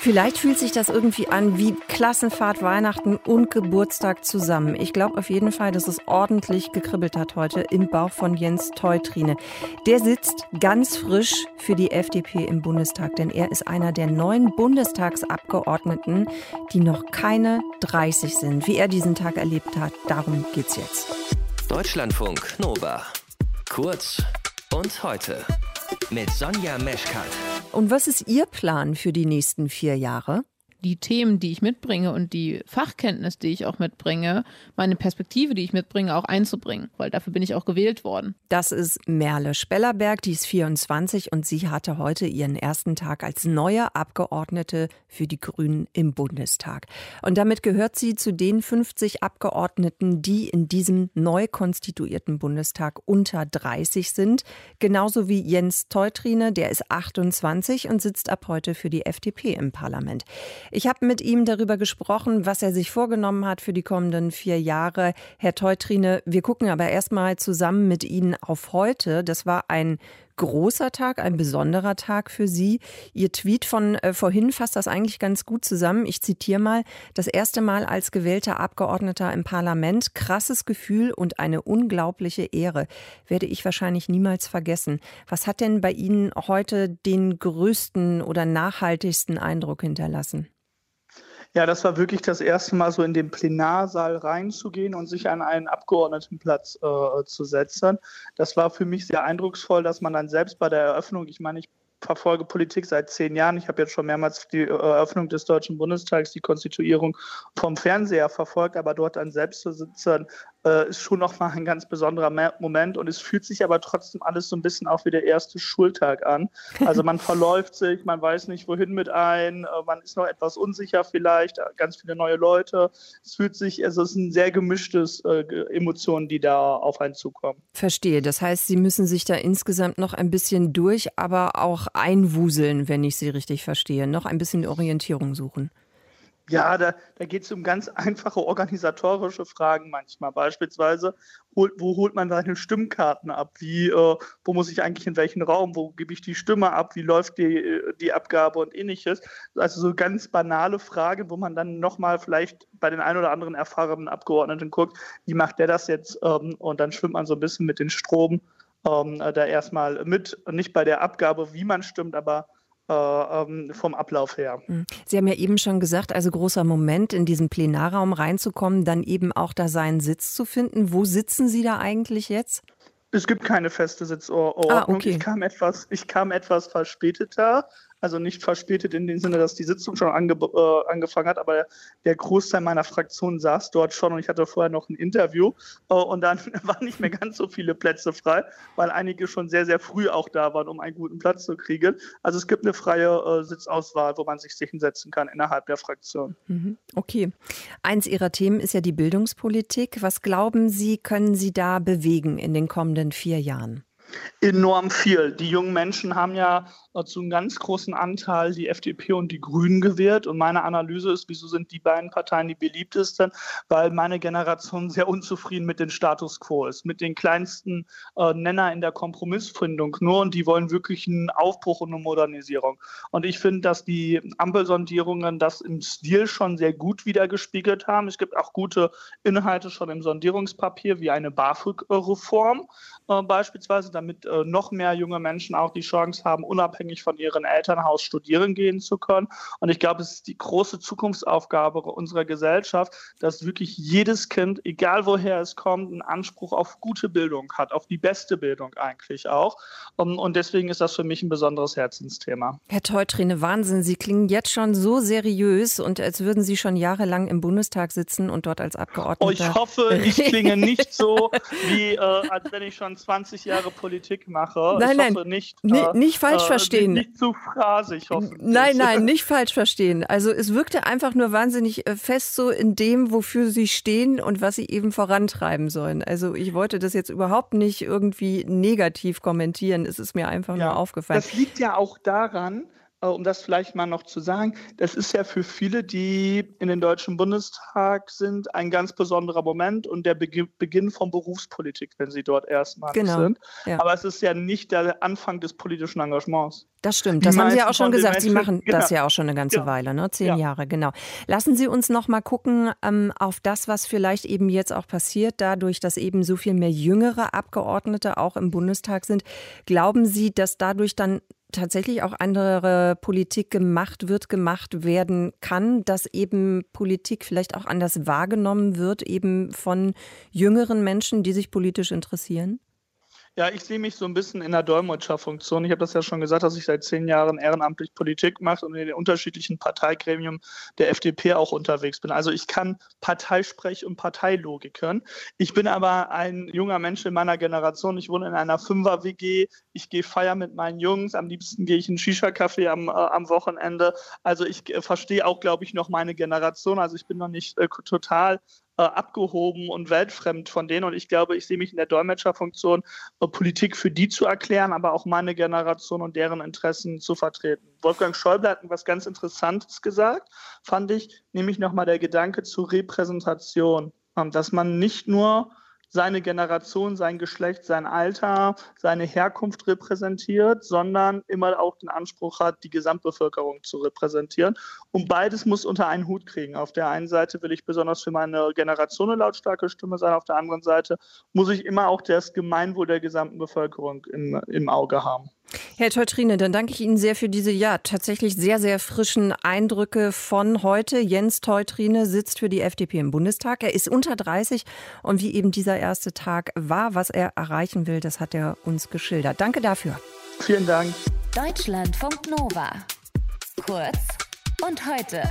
Vielleicht fühlt sich das irgendwie an wie Klassenfahrt, Weihnachten und Geburtstag zusammen. Ich glaube auf jeden Fall, dass es ordentlich gekribbelt hat heute im Bauch von Jens Teutrine. Der sitzt ganz frisch für die FDP im Bundestag, denn er ist einer der neuen Bundestagsabgeordneten, die noch keine 30 sind. Wie er diesen Tag erlebt hat, darum geht's jetzt. Deutschlandfunk Nova. Kurz und heute mit Sonja Meschkat. Und was ist Ihr Plan für die nächsten vier Jahre? Die Themen, die ich mitbringe und die Fachkenntnis, die ich auch mitbringe, meine Perspektive, die ich mitbringe, auch einzubringen, weil dafür bin ich auch gewählt worden. Das ist Merle Spellerberg, die ist 24 und sie hatte heute ihren ersten Tag als neue Abgeordnete für die Grünen im Bundestag. Und damit gehört sie zu den 50 Abgeordneten, die in diesem neu konstituierten Bundestag unter 30 sind. Genauso wie Jens Teutrine, der ist 28 und sitzt ab heute für die FDP im Parlament. Ich habe mit ihm darüber gesprochen, was er sich vorgenommen hat für die kommenden vier Jahre. Herr Teutrine, wir gucken aber erstmal zusammen mit Ihnen auf heute. Das war ein großer Tag, ein besonderer Tag für Sie. Ihr Tweet von äh, vorhin fasst das eigentlich ganz gut zusammen. Ich zitiere mal, das erste Mal als gewählter Abgeordneter im Parlament, krasses Gefühl und eine unglaubliche Ehre. Werde ich wahrscheinlich niemals vergessen. Was hat denn bei Ihnen heute den größten oder nachhaltigsten Eindruck hinterlassen? Ja, das war wirklich das erste Mal so in den Plenarsaal reinzugehen und sich an einen Abgeordnetenplatz äh, zu setzen. Das war für mich sehr eindrucksvoll, dass man dann selbst bei der Eröffnung, ich meine, ich verfolge Politik seit zehn Jahren. Ich habe jetzt schon mehrmals die Eröffnung des Deutschen Bundestags, die Konstituierung vom Fernseher verfolgt, aber dort dann selbst zu sitzen, äh, ist schon nochmal ein ganz besonderer Moment und es fühlt sich aber trotzdem alles so ein bisschen auch wie der erste Schultag an. Also man verläuft sich, man weiß nicht, wohin mit ein, äh, man ist noch etwas unsicher vielleicht, äh, ganz viele neue Leute. Es fühlt sich, also es sind sehr gemischtes äh, Emotionen, die da auf einen zukommen. Verstehe. Das heißt, Sie müssen sich da insgesamt noch ein bisschen durch, aber auch einwuseln, wenn ich Sie richtig verstehe. Noch ein bisschen Orientierung suchen. Ja, da, da geht es um ganz einfache organisatorische Fragen manchmal. Beispielsweise, hol, wo holt man seine Stimmkarten ab? Wie, äh, wo muss ich eigentlich in welchen Raum? Wo gebe ich die Stimme ab? Wie läuft die, die Abgabe und ähnliches? Also so ganz banale Fragen, wo man dann nochmal vielleicht bei den ein oder anderen erfahrenen Abgeordneten guckt, wie macht der das jetzt? Ähm, und dann schwimmt man so ein bisschen mit den Strom ähm, da erstmal mit, nicht bei der Abgabe, wie man stimmt, aber äh, vom Ablauf her. Hm. Sie haben ja eben schon gesagt, also großer Moment, in diesen Plenarraum reinzukommen, dann eben auch da seinen Sitz zu finden. Wo sitzen Sie da eigentlich jetzt? Es gibt keine feste Sitzordnung. Ah, okay. ich, kam etwas, ich kam etwas verspäteter also nicht verspätet in dem Sinne, dass die Sitzung schon ange äh, angefangen hat, aber der Großteil meiner Fraktion saß dort schon und ich hatte vorher noch ein Interview äh, und dann waren nicht mehr ganz so viele Plätze frei, weil einige schon sehr, sehr früh auch da waren, um einen guten Platz zu kriegen. Also es gibt eine freie äh, Sitzauswahl, wo man sich hinsetzen kann innerhalb der Fraktion. Mhm. Okay. Eins Ihrer Themen ist ja die Bildungspolitik. Was glauben Sie, können Sie da bewegen in den kommenden vier Jahren? Enorm viel. Die jungen Menschen haben ja zu einem ganz großen Anteil die FDP und die Grünen gewählt. Und meine Analyse ist, wieso sind die beiden Parteien die beliebtesten? Weil meine Generation sehr unzufrieden mit dem Status quo ist, mit den kleinsten äh, Nenner in der Kompromissfindung nur. Und die wollen wirklich einen Aufbruch und eine Modernisierung. Und ich finde, dass die Ampelsondierungen das im Stil schon sehr gut wiedergespiegelt haben. Es gibt auch gute Inhalte schon im Sondierungspapier, wie eine BAföG-Reform äh, beispielsweise, damit äh, noch mehr junge Menschen auch die Chance haben, unabhängig von ihrem Elternhaus studieren gehen zu können. Und ich glaube, es ist die große Zukunftsaufgabe unserer Gesellschaft, dass wirklich jedes Kind, egal woher es kommt, einen Anspruch auf gute Bildung hat, auf die beste Bildung eigentlich auch. Und deswegen ist das für mich ein besonderes Herzensthema. Herr Teutrine, Wahnsinn, Sie klingen jetzt schon so seriös und als würden Sie schon jahrelang im Bundestag sitzen und dort als Abgeordneter. Oh, ich hoffe, ich klinge nicht so, wie äh, als wenn ich schon 20 Jahre Politik mache. Nein, ich nein, nicht, äh, nicht falsch äh, verstehen. Nicht zu phrasig, hoffentlich. Nein, nein, nicht falsch verstehen. Also es wirkte einfach nur wahnsinnig äh, fest so in dem, wofür sie stehen und was sie eben vorantreiben sollen. Also ich wollte das jetzt überhaupt nicht irgendwie negativ kommentieren. Es ist mir einfach ja, nur aufgefallen. Das liegt ja auch daran, um das vielleicht mal noch zu sagen, das ist ja für viele, die in den Deutschen Bundestag sind, ein ganz besonderer Moment und der Beginn von Berufspolitik, wenn sie dort erstmal genau. sind. Ja. Aber es ist ja nicht der Anfang des politischen Engagements. Das stimmt, das haben Sie ja auch schon gesagt. Sie machen genau. das ja auch schon eine ganze ja. Weile, ne? zehn ja. Jahre, genau. Lassen Sie uns noch mal gucken ähm, auf das, was vielleicht eben jetzt auch passiert, dadurch, dass eben so viel mehr jüngere Abgeordnete auch im Bundestag sind. Glauben Sie, dass dadurch dann tatsächlich auch andere Politik gemacht wird, gemacht werden kann, dass eben Politik vielleicht auch anders wahrgenommen wird, eben von jüngeren Menschen, die sich politisch interessieren? Ja, ich sehe mich so ein bisschen in der Dolmetscherfunktion. Ich habe das ja schon gesagt, dass ich seit zehn Jahren ehrenamtlich Politik mache und in den unterschiedlichen Parteigremien der FDP auch unterwegs bin. Also ich kann Parteisprech und Parteilogik hören. Ich bin aber ein junger Mensch in meiner Generation. Ich wohne in einer Fünfer-WG. Ich gehe feiern mit meinen Jungs. Am liebsten gehe ich in Shisha-Café am, äh, am Wochenende. Also ich äh, verstehe auch, glaube ich, noch meine Generation. Also ich bin noch nicht äh, total äh, abgehoben und weltfremd von denen. Und ich glaube, ich sehe mich in der Dolmetscherfunktion, äh, Politik für die zu erklären, aber auch meine Generation und deren Interessen zu vertreten. Wolfgang Schäuble hat etwas ganz Interessantes gesagt, fand ich, nämlich nochmal der Gedanke zur Repräsentation. Ähm, dass man nicht nur seine Generation, sein Geschlecht, sein Alter, seine Herkunft repräsentiert, sondern immer auch den Anspruch hat, die Gesamtbevölkerung zu repräsentieren. Und beides muss unter einen Hut kriegen. Auf der einen Seite will ich besonders für meine Generation eine lautstarke Stimme sein, auf der anderen Seite muss ich immer auch das Gemeinwohl der gesamten Bevölkerung im, im Auge haben. Herr Teutrine, dann danke ich Ihnen sehr für diese ja tatsächlich sehr, sehr frischen Eindrücke von heute. Jens Teutrine sitzt für die FDP im Bundestag. Er ist unter 30 und wie eben dieser erste Tag war, was er erreichen will, das hat er uns geschildert. Danke dafür. Vielen Dank. Deutschlandfunk Nova. Kurz und heute.